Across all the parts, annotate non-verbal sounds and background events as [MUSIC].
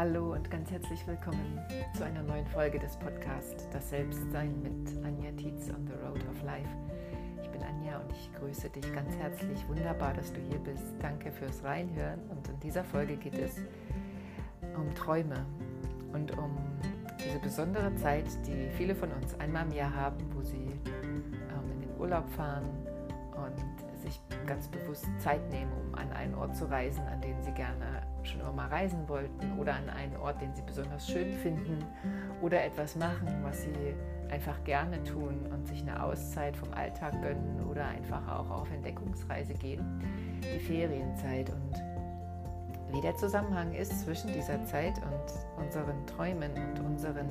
Hallo und ganz herzlich willkommen zu einer neuen Folge des Podcasts Das Selbstsein mit Anja Tietz on the Road of Life. Ich bin Anja und ich grüße dich ganz herzlich. Wunderbar, dass du hier bist. Danke fürs Reinhören. Und in dieser Folge geht es um Träume und um diese besondere Zeit, die viele von uns einmal im Jahr haben, wo sie ähm, in den Urlaub fahren und sich ganz bewusst Zeit nehmen, um an einen Ort zu reisen, an den sie gerne schon immer mal reisen wollten oder an einen Ort, den sie besonders schön finden oder etwas machen, was sie einfach gerne tun und sich eine Auszeit vom Alltag gönnen oder einfach auch auf Entdeckungsreise gehen, die Ferienzeit und wie der Zusammenhang ist zwischen dieser Zeit und unseren Träumen und unseren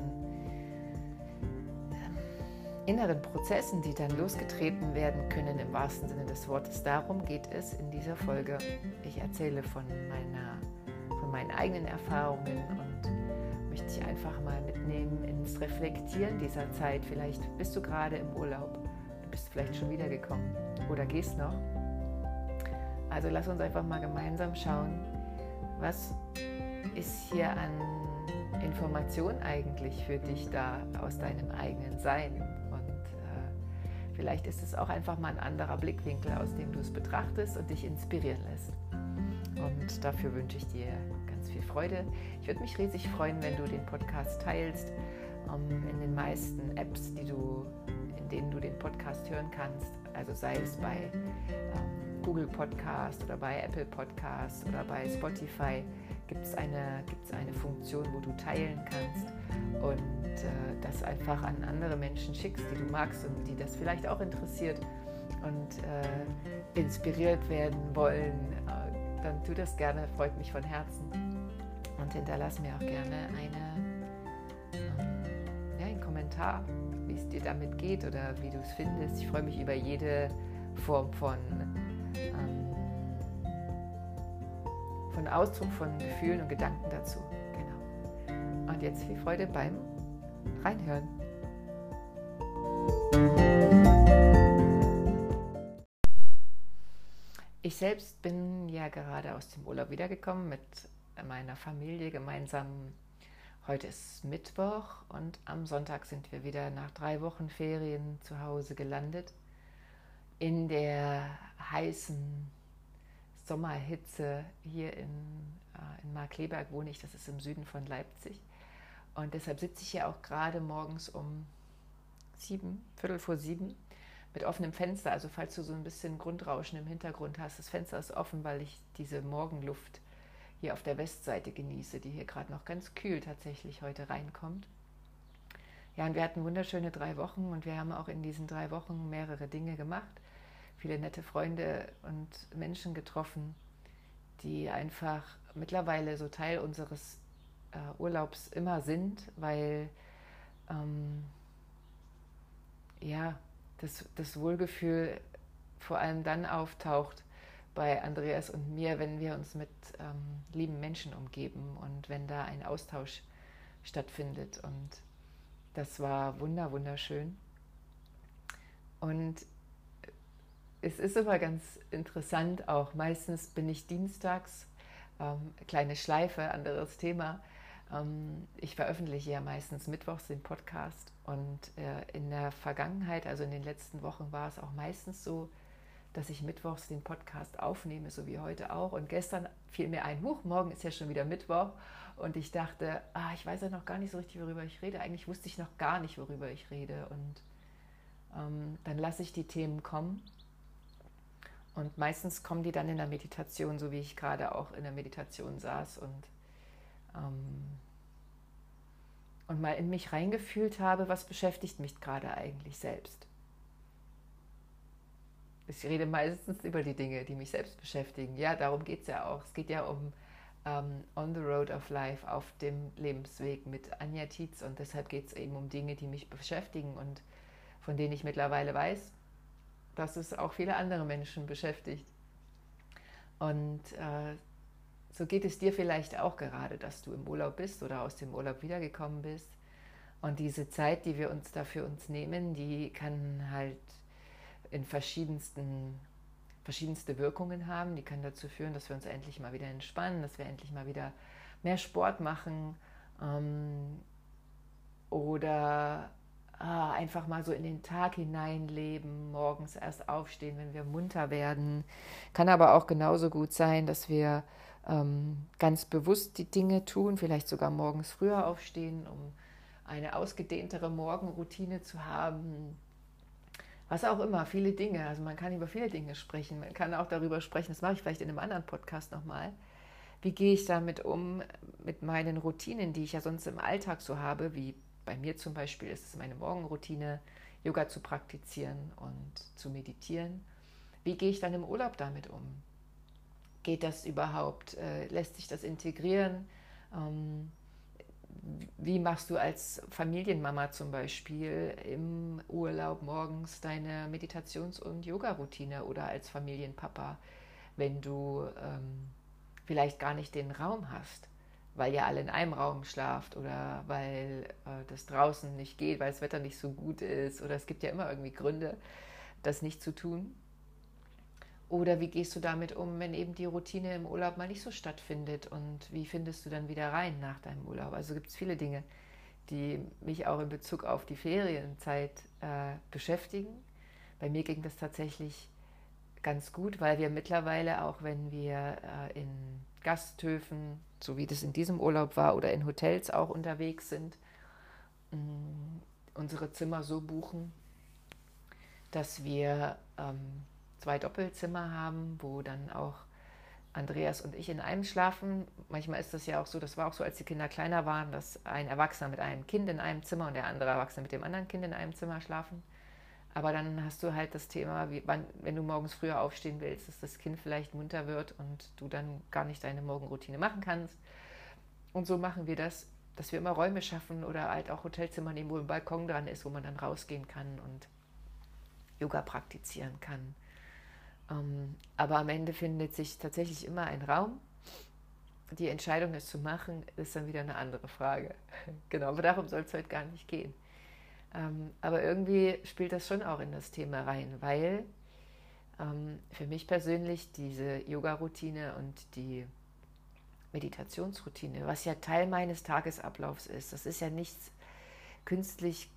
inneren Prozessen, die dann losgetreten werden können im wahrsten Sinne des Wortes. Darum geht es in dieser Folge. Ich erzähle von, meiner, von meinen eigenen Erfahrungen und möchte dich einfach mal mitnehmen ins Reflektieren dieser Zeit. Vielleicht bist du gerade im Urlaub, du bist vielleicht schon wiedergekommen oder gehst noch. Also lass uns einfach mal gemeinsam schauen, was ist hier an Information eigentlich für dich da aus deinem eigenen Sein? Vielleicht ist es auch einfach mal ein anderer Blickwinkel, aus dem du es betrachtest und dich inspirieren lässt. Und dafür wünsche ich dir ganz viel Freude. Ich würde mich riesig freuen, wenn du den Podcast teilst ähm, in den meisten Apps, die du, in denen du den Podcast hören kannst. Also sei es bei ähm, Google Podcast oder bei Apple Podcast oder bei Spotify gibt es eine, gibt's eine Funktion, wo du teilen kannst und äh, das einfach an andere Menschen schickst, die du magst und die das vielleicht auch interessiert und äh, inspiriert werden wollen, äh, dann tu das gerne, freut mich von Herzen. Und hinterlass mir auch gerne eine, ähm, ja, einen Kommentar, wie es dir damit geht oder wie du es findest. Ich freue mich über jede Form von, ähm, von Ausdruck von Gefühlen und Gedanken dazu. Genau. Und jetzt viel Freude beim reinhören. Ich selbst bin ja gerade aus dem Urlaub wiedergekommen mit meiner Familie gemeinsam. Heute ist Mittwoch und am Sonntag sind wir wieder nach drei Wochen Ferien zu Hause gelandet. In der heißen Sommerhitze hier in, äh, in Markleberg wohne ich, das ist im Süden von Leipzig. Und deshalb sitze ich hier auch gerade morgens um sieben, Viertel vor sieben, mit offenem Fenster. Also falls du so ein bisschen Grundrauschen im Hintergrund hast, das Fenster ist offen, weil ich diese Morgenluft hier auf der Westseite genieße, die hier gerade noch ganz kühl tatsächlich heute reinkommt. Ja, und wir hatten wunderschöne drei Wochen und wir haben auch in diesen drei Wochen mehrere Dinge gemacht, viele nette Freunde und Menschen getroffen, die einfach mittlerweile so Teil unseres äh, Urlaubs immer sind, weil ähm, ja, das, das Wohlgefühl vor allem dann auftaucht bei Andreas und mir, wenn wir uns mit ähm, lieben Menschen umgeben und wenn da ein Austausch stattfindet. Und das war wunder, wunderschön. Und es ist aber ganz interessant auch. Meistens bin ich dienstags, ähm, kleine Schleife, anderes Thema, ähm, ich veröffentliche ja meistens mittwochs den Podcast und äh, in der Vergangenheit, also in den letzten Wochen, war es auch meistens so, dass ich mittwochs den Podcast aufnehme, so wie heute auch. Und gestern fiel mir ein, Huch, morgen ist ja schon wieder Mittwoch. Und ich dachte, ah, ich weiß ja noch gar nicht so richtig, worüber ich rede. Eigentlich wusste ich noch gar nicht, worüber ich rede. Und ähm, dann lasse ich die Themen kommen. Und meistens kommen die dann in der Meditation, so wie ich gerade auch in der Meditation saß und ähm, und mal in mich reingefühlt habe, was beschäftigt mich gerade eigentlich selbst. Ich rede meistens über die Dinge, die mich selbst beschäftigen. Ja, darum geht es ja auch. Es geht ja um ähm, On the Road of Life, auf dem Lebensweg mit Anja Tietz. Und deshalb geht es eben um Dinge, die mich beschäftigen und von denen ich mittlerweile weiß, dass es auch viele andere Menschen beschäftigt. Und äh, so geht es dir vielleicht auch gerade, dass du im Urlaub bist oder aus dem Urlaub wiedergekommen bist. Und diese Zeit, die wir uns dafür uns nehmen, die kann halt in verschiedensten, verschiedenste Wirkungen haben. Die kann dazu führen, dass wir uns endlich mal wieder entspannen, dass wir endlich mal wieder mehr Sport machen ähm, oder ah, einfach mal so in den Tag hineinleben, morgens erst aufstehen, wenn wir munter werden. Kann aber auch genauso gut sein, dass wir ähm, ganz bewusst die Dinge tun, vielleicht sogar morgens früher aufstehen, um eine ausgedehntere Morgenroutine zu haben. Was auch immer, viele Dinge. Also man kann über viele Dinge sprechen. Man kann auch darüber sprechen, das mache ich vielleicht in einem anderen Podcast nochmal. Wie gehe ich damit um, mit meinen Routinen, die ich ja sonst im Alltag so habe, wie bei mir zum Beispiel ist es meine Morgenroutine, Yoga zu praktizieren und zu meditieren. Wie gehe ich dann im Urlaub damit um? Geht das überhaupt? Äh, lässt sich das integrieren? Ähm, wie machst du als Familienmama zum Beispiel im Urlaub morgens deine Meditations- und Yoga-Routine oder als Familienpapa, wenn du ähm, vielleicht gar nicht den Raum hast? weil ihr alle in einem Raum schlaft oder weil äh, das draußen nicht geht, weil das Wetter nicht so gut ist oder es gibt ja immer irgendwie Gründe, das nicht zu tun. Oder wie gehst du damit um, wenn eben die Routine im Urlaub mal nicht so stattfindet und wie findest du dann wieder rein nach deinem Urlaub? Also gibt es viele Dinge, die mich auch in Bezug auf die Ferienzeit äh, beschäftigen. Bei mir ging das tatsächlich ganz gut, weil wir mittlerweile, auch wenn wir äh, in Gasthöfen, so wie das in diesem Urlaub war, oder in Hotels auch unterwegs sind, mm, unsere Zimmer so buchen, dass wir ähm, zwei Doppelzimmer haben, wo dann auch Andreas und ich in einem schlafen. Manchmal ist das ja auch so, das war auch so, als die Kinder kleiner waren, dass ein Erwachsener mit einem Kind in einem Zimmer und der andere Erwachsene mit dem anderen Kind in einem Zimmer schlafen. Aber dann hast du halt das Thema, wie, wann, wenn du morgens früher aufstehen willst, dass das Kind vielleicht munter wird und du dann gar nicht deine Morgenroutine machen kannst. Und so machen wir das, dass wir immer Räume schaffen oder halt auch Hotelzimmer nehmen, wo ein Balkon dran ist, wo man dann rausgehen kann und Yoga praktizieren kann. Ähm, aber am Ende findet sich tatsächlich immer ein Raum. Die Entscheidung, es zu machen, ist dann wieder eine andere Frage. [LAUGHS] genau, aber darum soll es heute gar nicht gehen. Ähm, aber irgendwie spielt das schon auch in das Thema rein, weil ähm, für mich persönlich diese Yoga-Routine und die Meditationsroutine, was ja Teil meines Tagesablaufs ist, das ist ja nichts künstlich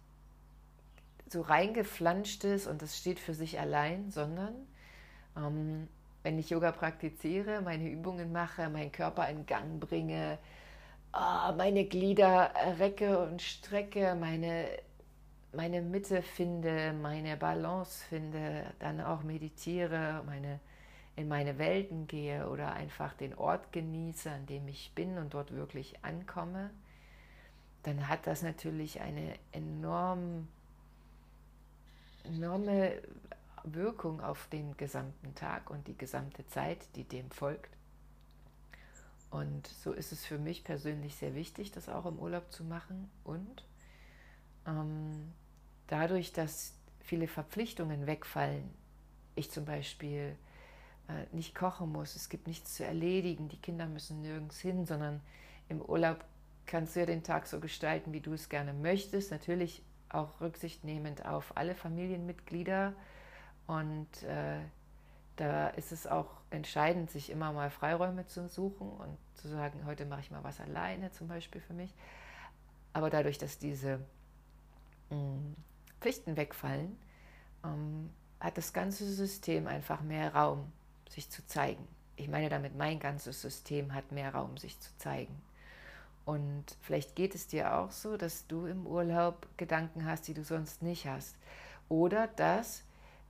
so reingeflanschtes und das steht für sich allein, sondern ähm, wenn ich Yoga praktiziere, meine Übungen mache, meinen Körper in Gang bringe, oh, meine Glieder recke und strecke, meine meine Mitte finde, meine Balance finde, dann auch meditiere, meine, in meine Welten gehe oder einfach den Ort genieße, an dem ich bin und dort wirklich ankomme, dann hat das natürlich eine enorm, enorme Wirkung auf den gesamten Tag und die gesamte Zeit, die dem folgt. Und so ist es für mich persönlich sehr wichtig, das auch im Urlaub zu machen und ähm, dadurch, dass viele Verpflichtungen wegfallen, ich zum Beispiel äh, nicht kochen muss, es gibt nichts zu erledigen, die Kinder müssen nirgends hin, sondern im Urlaub kannst du ja den Tag so gestalten, wie du es gerne möchtest, natürlich auch Rücksicht nehmend auf alle Familienmitglieder und äh, da ist es auch entscheidend, sich immer mal Freiräume zu suchen und zu sagen, heute mache ich mal was alleine zum Beispiel für mich. Aber dadurch, dass diese mh, mm, Pflichten wegfallen, ähm, hat das ganze System einfach mehr Raum, sich zu zeigen. Ich meine damit, mein ganzes System hat mehr Raum, sich zu zeigen. Und vielleicht geht es dir auch so, dass du im Urlaub Gedanken hast, die du sonst nicht hast. Oder dass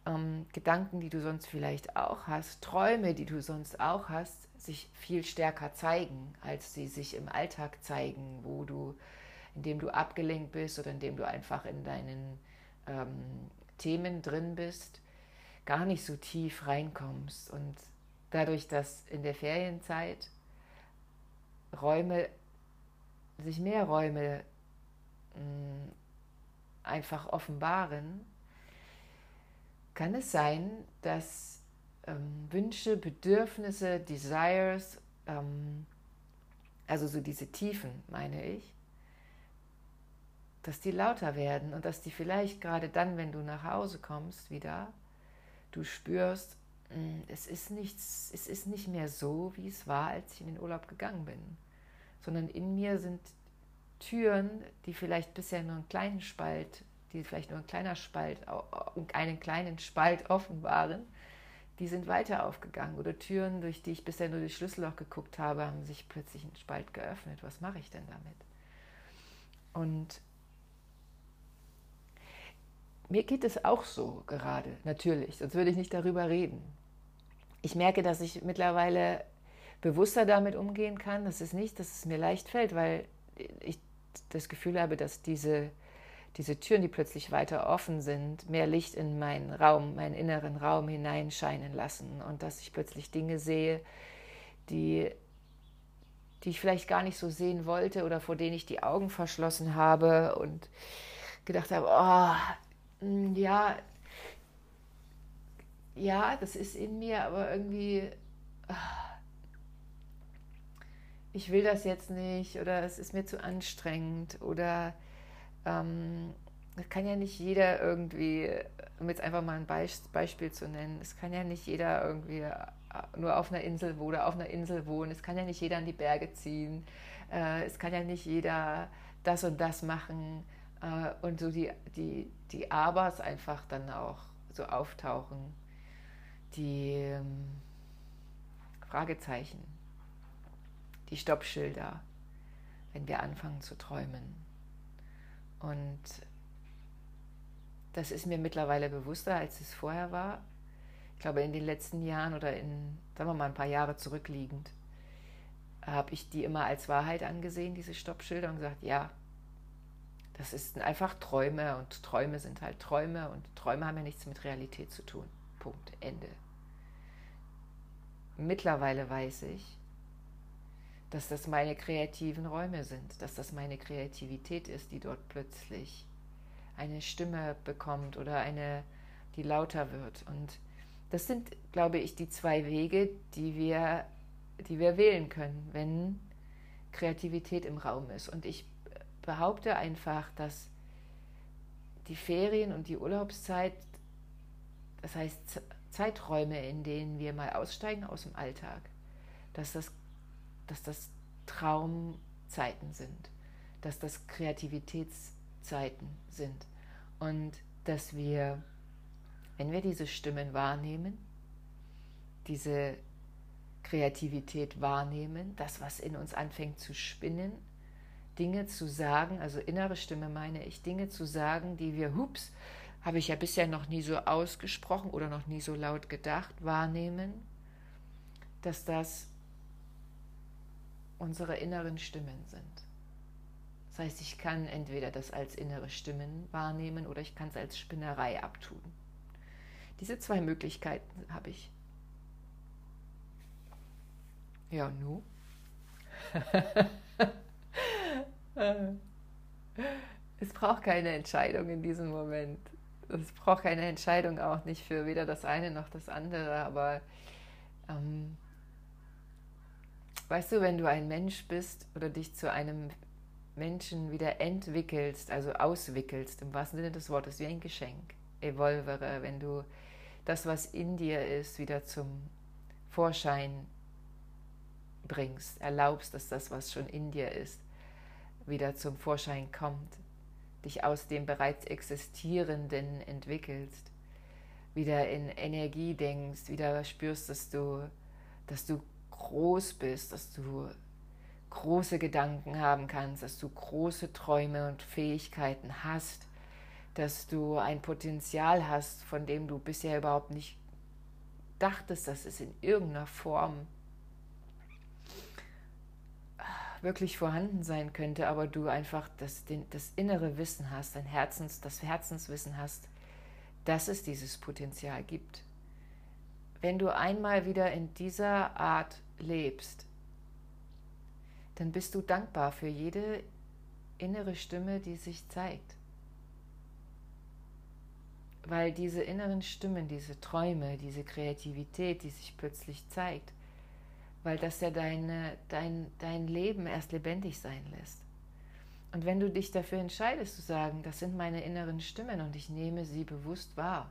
ähm, Gedanken, die du sonst vielleicht auch hast, Träume, die du sonst auch hast, sich viel stärker zeigen, als sie sich im Alltag zeigen, wo du, indem du abgelenkt bist oder indem du einfach in deinen ähm, Themen drin bist, gar nicht so tief reinkommst. Und dadurch, dass in der Ferienzeit Räume, sich mehr Räume mh, mm, einfach offenbaren, kann es sein, dass ähm, Wünsche, Bedürfnisse, Desires, ähm, also so diese Tiefen, meine ich, dass die lauter werden und dass die vielleicht gerade dann, wenn du nach Hause kommst, wieder, du spürst, hm, es ist, nichts, es ist nicht mehr so, wie es war, als ich in den Urlaub gegangen bin, sondern in mir sind Türen, die vielleicht bisher nur einen kleinen Spalt, die vielleicht nur ein kleiner Spalt, einen kleinen Spalt offen waren, die sind weiter aufgegangen. Oder Türen, durch die ich bisher nur das Schlüsselloch geguckt habe, haben sich plötzlich ein Spalt geöffnet. Was mache ich denn damit? Und mir geht es auch so gerade, natürlich, sonst würde ich nicht darüber reden. Ich merke, dass ich mittlerweile bewusster damit umgehen kann. Das ist nicht, dass es mir leicht fällt, weil ich das Gefühl habe, dass diese, diese Türen, die plötzlich weiter offen sind, mehr Licht in meinen Raum, meinen inneren Raum hineinscheinen lassen. Und dass ich plötzlich Dinge sehe, die, die ich vielleicht gar nicht so sehen wollte oder vor denen ich die Augen verschlossen habe und gedacht habe, oh, hm, ja, ja, das ist in mir, aber irgendwie, ah, ich will das jetzt nicht oder es ist mir zu anstrengend oder ähm, kann ja nicht jeder irgendwie, um jetzt einfach mal ein Beispiel zu nennen, es kann ja nicht jeder irgendwie äh, nur auf einer Insel wohnen oder auf einer Insel wohnen, es kann ja nicht jeder an die Berge ziehen, äh, es kann ja nicht jeder das und das machen äh, und so die, die, die Abers einfach dann auch so auftauchen die ähm, Fragezeichen, die Stoppschilder, wenn wir anfangen zu träumen. Und das ist mir mittlerweile bewusster, als es vorher war. Ich glaube, in den letzten Jahren oder in, sagen wir mal, ein paar Jahre zurückliegend, habe ich die immer als Wahrheit angesehen, diese Stoppschilder, und gesagt, ja, das ist einfach Träume und Träume sind halt Träume und Träume haben ja nichts mit Realität zu tun. Punkt. Ende. Mittlerweile weiß ich, dass das meine kreativen Räume sind, dass das meine Kreativität ist, die dort plötzlich eine Stimme bekommt oder eine, die lauter wird. Und das sind, glaube ich, die zwei Wege, die wir, die wir wählen können, wenn Kreativität im Raum ist. Und ich behaupte einfach, dass die Ferien und die Urlaubszeit, das heißt Zeiträume, in denen wir mal aussteigen aus dem Alltag, dass das, dass das Traumzeiten sind, dass das Kreativitätszeiten sind und dass wir, wenn wir diese Stimmen wahrnehmen, diese Kreativität wahrnehmen, das, was in uns anfängt zu spinnen, Dinge zu sagen, also innere Stimme meine ich, Dinge zu sagen, die wir, hups, habe ich ja bisher noch nie so ausgesprochen oder noch nie so laut gedacht, wahrnehmen, dass das unsere inneren Stimmen sind. Das heißt, ich kann entweder das als innere Stimmen wahrnehmen oder ich kann es als Spinnerei abtun. Diese zwei Möglichkeiten habe ich. Ja, nu. [LAUGHS] es braucht keine Entscheidung in diesem Moment es braucht keine Entscheidung auch nicht für weder das eine noch das andere, aber ähm, weißt du, wenn du ein Mensch bist oder dich zu einem Menschen wieder entwickelst, also auswickelst, im wahrsten Sinne des Wortes, wie ein Geschenk, evolvere, wenn du das, was in dir ist, wieder zum Vorschein bringst, erlaubst, dass das, was schon in dir ist, wieder zum Vorschein kommt, dich aus dem bereits Existierenden entwickelst, wieder in Energie denkst, wieder spürst, dass du, dass du groß bist, dass du große Gedanken haben kannst, dass du große Träume und Fähigkeiten hast, dass du ein Potenzial hast, von dem du bisher überhaupt nicht dachtest, dass es in irgendeiner Form wirklich vorhanden sein könnte, aber du einfach das, den, das innere Wissen hast, dein Herzens, das Herzenswissen hast, dass es dieses Potenzial gibt. Wenn du einmal wieder in dieser Art lebst, dann bist du dankbar für jede innere Stimme, die sich zeigt. Weil diese inneren Stimmen, diese Träume, diese Kreativität, die sich plötzlich zeigt, weil das ja deine, dein, dein Leben erst lebendig sein lässt. Und wenn du dich dafür entscheidest zu sagen, das sind meine inneren Stimmen und ich nehme sie bewusst wahr,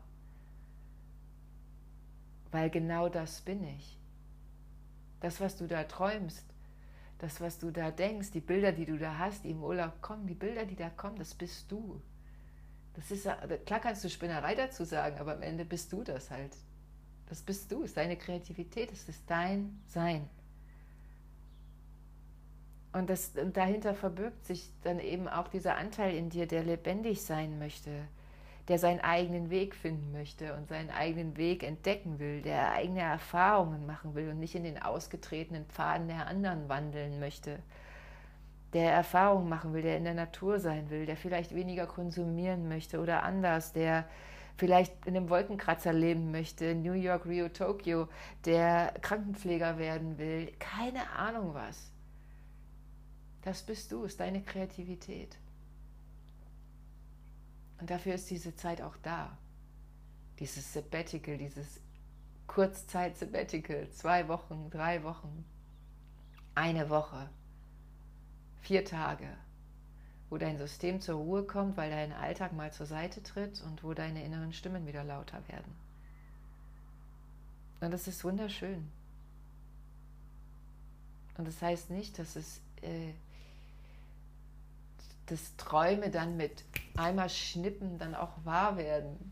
weil genau das bin ich. Das, was du da träumst, das, was du da denkst, die Bilder, die du da hast, die im Urlaub kommen, die Bilder, die da kommen, das bist du. Das ist, klar kannst du Spinnerei dazu sagen, aber am Ende bist du das halt. Das bist du, ist deine Kreativität, das ist dein Sein. Und, das, und dahinter verbirgt sich dann eben auch dieser Anteil in dir, der lebendig sein möchte, der seinen eigenen Weg finden möchte und seinen eigenen Weg entdecken will, der eigene Erfahrungen machen will und nicht in den ausgetretenen Pfaden der anderen wandeln möchte, der Erfahrungen machen will, der in der Natur sein will, der vielleicht weniger konsumieren möchte oder anders, der vielleicht in einem Wolkenkratzer leben möchte, New York, Rio, Tokio, der Krankenpfleger werden will, keine Ahnung was. Das bist du, ist deine Kreativität. Und dafür ist diese Zeit auch da. Dieses Sabbatical, dieses Kurzzeit-Sabbatical, zwei Wochen, drei Wochen, eine Woche, vier Tage, wo dein System zur Ruhe kommt, weil dein Alltag mal zur Seite tritt und wo deine inneren Stimmen wieder lauter werden. Und das ist wunderschön. Und das heißt nicht, dass es äh, dass Träume dann mit einmal schnippen dann auch wahr werden.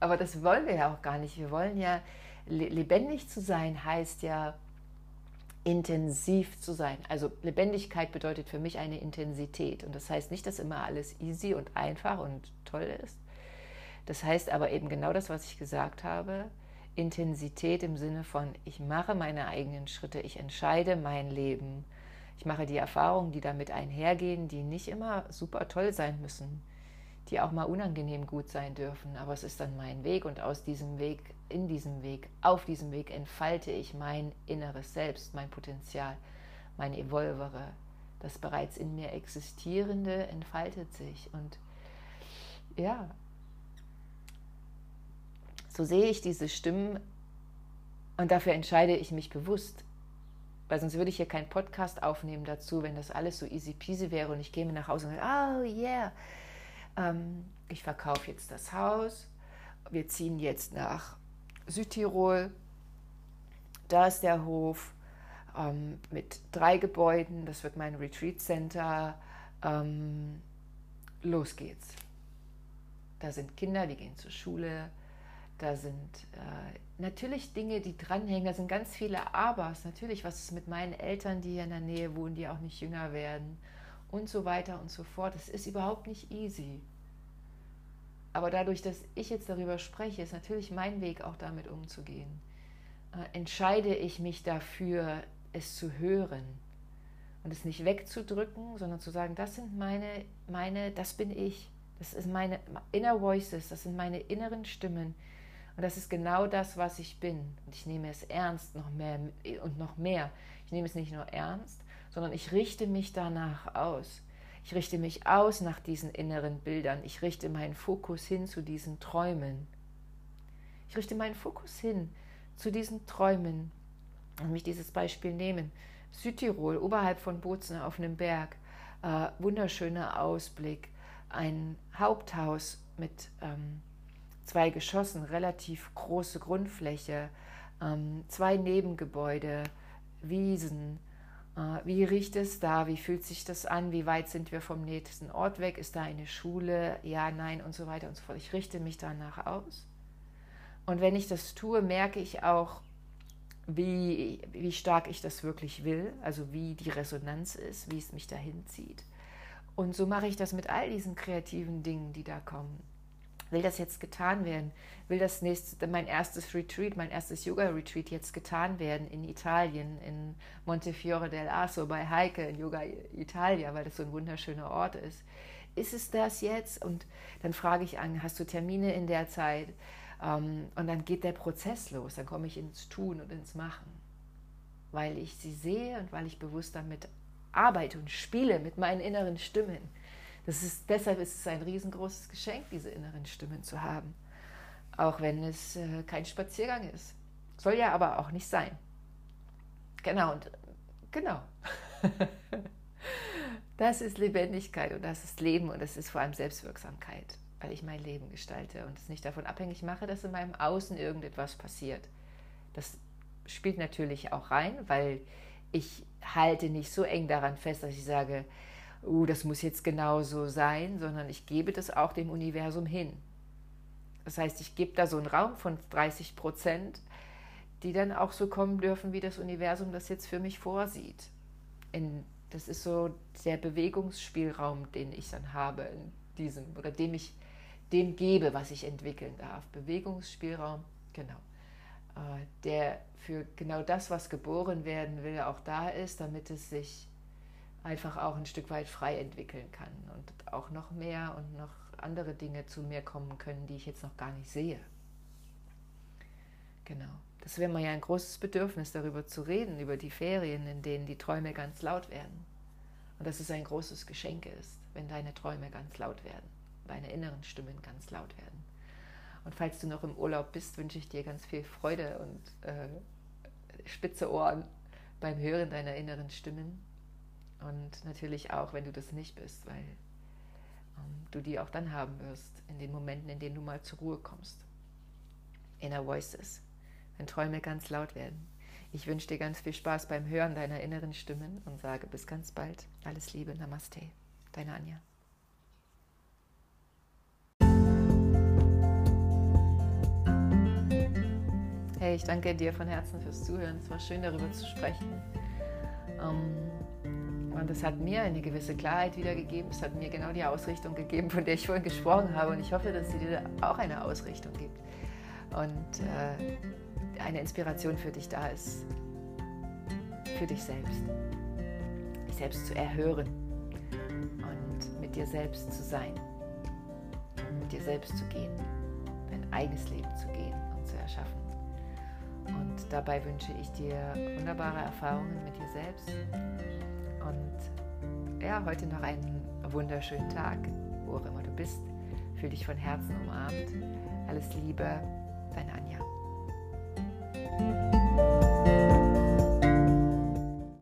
Aber das wollen wir ja auch gar nicht. Wir wollen ja lebendig zu sein, heißt ja intensiv zu sein. Also Lebendigkeit bedeutet für mich eine Intensität. Und das heißt nicht, dass immer alles easy und einfach und toll ist. Das heißt aber eben genau das, was ich gesagt habe. Intensität im Sinne von, ich mache meine eigenen Schritte, ich entscheide mein Leben ich mache die Erfahrungen, die damit einhergehen, die nicht immer super toll sein müssen, die auch mal unangenehm gut sein dürfen. Aber es ist dann mein Weg und aus diesem Weg, in diesem Weg, auf diesem Weg entfalte ich mein inneres Selbst, mein Potenzial, mein Evolvere. Das bereits in mir existierende entfaltet sich. Und ja, so sehe ich diese Stimmen und dafür entscheide ich mich bewusst, weil sonst würde ich hier keinen Podcast aufnehmen dazu, wenn das alles so easy peasy wäre und ich käme nach Hause und sage, oh yeah, ähm, ich verkaufe jetzt das Haus, wir ziehen jetzt nach Südtirol, da ist der Hof ähm, mit drei Gebäuden, das wird mein Retreat Center, ähm, los geht's. Da sind Kinder, die gehen zur Schule, da sind äh, natürlich Dinge, die dranhängen, da sind ganz viele Abers. Natürlich, was ist mit meinen Eltern, die hier in der Nähe wohnen, die auch nicht jünger werden und so weiter und so fort. Es ist überhaupt nicht easy. Aber dadurch, dass ich jetzt darüber spreche, ist natürlich mein Weg auch damit umzugehen. Äh, entscheide ich mich dafür, es zu hören und es nicht wegzudrücken, sondern zu sagen, das sind meine, meine, das bin ich. Das ist meine inner voices, das sind meine inneren Stimmen, und das ist genau das, was ich bin. Und ich nehme es ernst noch mehr und noch mehr. Ich nehme es nicht nur ernst, sondern ich richte mich danach aus. Ich richte mich aus nach diesen inneren Bildern. Ich richte meinen Fokus hin zu diesen Träumen. Ich richte meinen Fokus hin zu diesen Träumen. Und mich dieses Beispiel nehmen. Südtirol, oberhalb von Bozen auf einem Berg, äh, wunderschöner Ausblick, ein Haupthaus mit ähm, zwei Geschossen, relativ große Grundfläche, ähm, zwei Nebengebäude, Wiesen. Äh, wie riecht es da? Wie fühlt sich das an? Wie weit sind wir vom nächsten Ort weg? Ist da eine Schule? Ja, nein und so weiter und so fort. Ich richte mich danach aus. Und wenn ich das tue, merke ich auch, wie, wie stark ich das wirklich will, also wie die Resonanz ist, wie es mich dahin zieht. Und so mache ich das mit all diesen kreativen Dingen, die da kommen will das jetzt getan werden? Will das nächste, mein erstes Retreat, mein erstes Yoga-Retreat jetzt getan werden in Italien, in Montefiore del Asso bei Heike in Yoga Italia, weil das so ein wunderschöner Ort ist? Ist es das jetzt? Und dann frage ich an, hast du Termine in der Zeit? Ähm, und dann geht der Prozess los, dann komme ich ins Tun und ins Machen, weil ich sie sehe und weil ich bewusst damit arbeite und spiele mit meinen inneren Stimmen das ist, deshalb ist es ein riesengroßes Geschenk, diese inneren Stimmen zu haben. Auch wenn es äh, kein Spaziergang ist. Soll ja aber auch nicht sein. Genau, und genau. [LAUGHS] das ist Lebendigkeit und das ist Leben und das ist vor allem Selbstwirksamkeit, weil ich mein Leben gestalte und es nicht davon abhängig mache, dass in meinem Außen irgendetwas passiert. Das spielt natürlich auch rein, weil ich halte nicht so eng daran fest, dass ich sage, uh, das muss jetzt genau so sein, sondern ich gebe das auch dem Universum hin. Das heißt, ich gebe da so einen Raum von 30 Prozent, die dann auch so kommen dürfen, wie das Universum das jetzt für mich vorsieht. In, das ist so der Bewegungsspielraum, den ich dann habe in diesem oder dem ich dem gebe, was ich entwickeln darf. Bewegungsspielraum, genau. Äh, der für genau das, was geboren werden will, auch da ist, damit es sich einfach auch ein Stück weit frei entwickeln kann und auch noch mehr und noch andere Dinge zu mir kommen können, die ich jetzt noch gar nicht sehe. Genau. Das wäre mal ja ein großes Bedürfnis, darüber zu reden, über die Ferien, in denen die Träume ganz laut werden. Und dass es ein großes Geschenk ist, wenn deine Träume ganz laut werden, deine inneren Stimmen ganz laut werden. Und falls du noch im Urlaub bist, wünsche ich dir ganz viel Freude und äh, spitze Ohren beim Hören deiner inneren Stimmen. Und natürlich auch, wenn du das nicht bist, weil ähm, du die auch dann haben wirst, in den Momenten, in denen du mal zur Ruhe kommst. Inner Voices, wenn Träume ganz laut werden. Ich wünsche dir ganz viel Spaß beim Hören deiner inneren Stimmen und sage bis ganz bald. Alles Liebe, Namaste. Deine Anja. Hey, ich danke dir von Herzen fürs Zuhören. Es war schön, darüber zu sprechen. Ähm, und es hat mir eine gewisse Klarheit wiedergegeben. Es hat mir genau die Ausrichtung gegeben, von der ich vorhin gesprochen habe. Und ich hoffe, dass sie dir auch eine Ausrichtung gibt. Und äh, eine Inspiration für dich da ist. Für dich selbst. Dich selbst zu erhören. Und mit dir selbst zu sein. Und mit dir selbst zu gehen. Dein eigenes Leben zu gehen und zu erschaffen. Und dabei wünsche ich dir wunderbare Erfahrungen mit dir selbst. Und ja, heute noch einen wunderschönen Tag, wo auch immer du bist. Fühl dich von Herzen umarmt. Alles Liebe, deine Anja.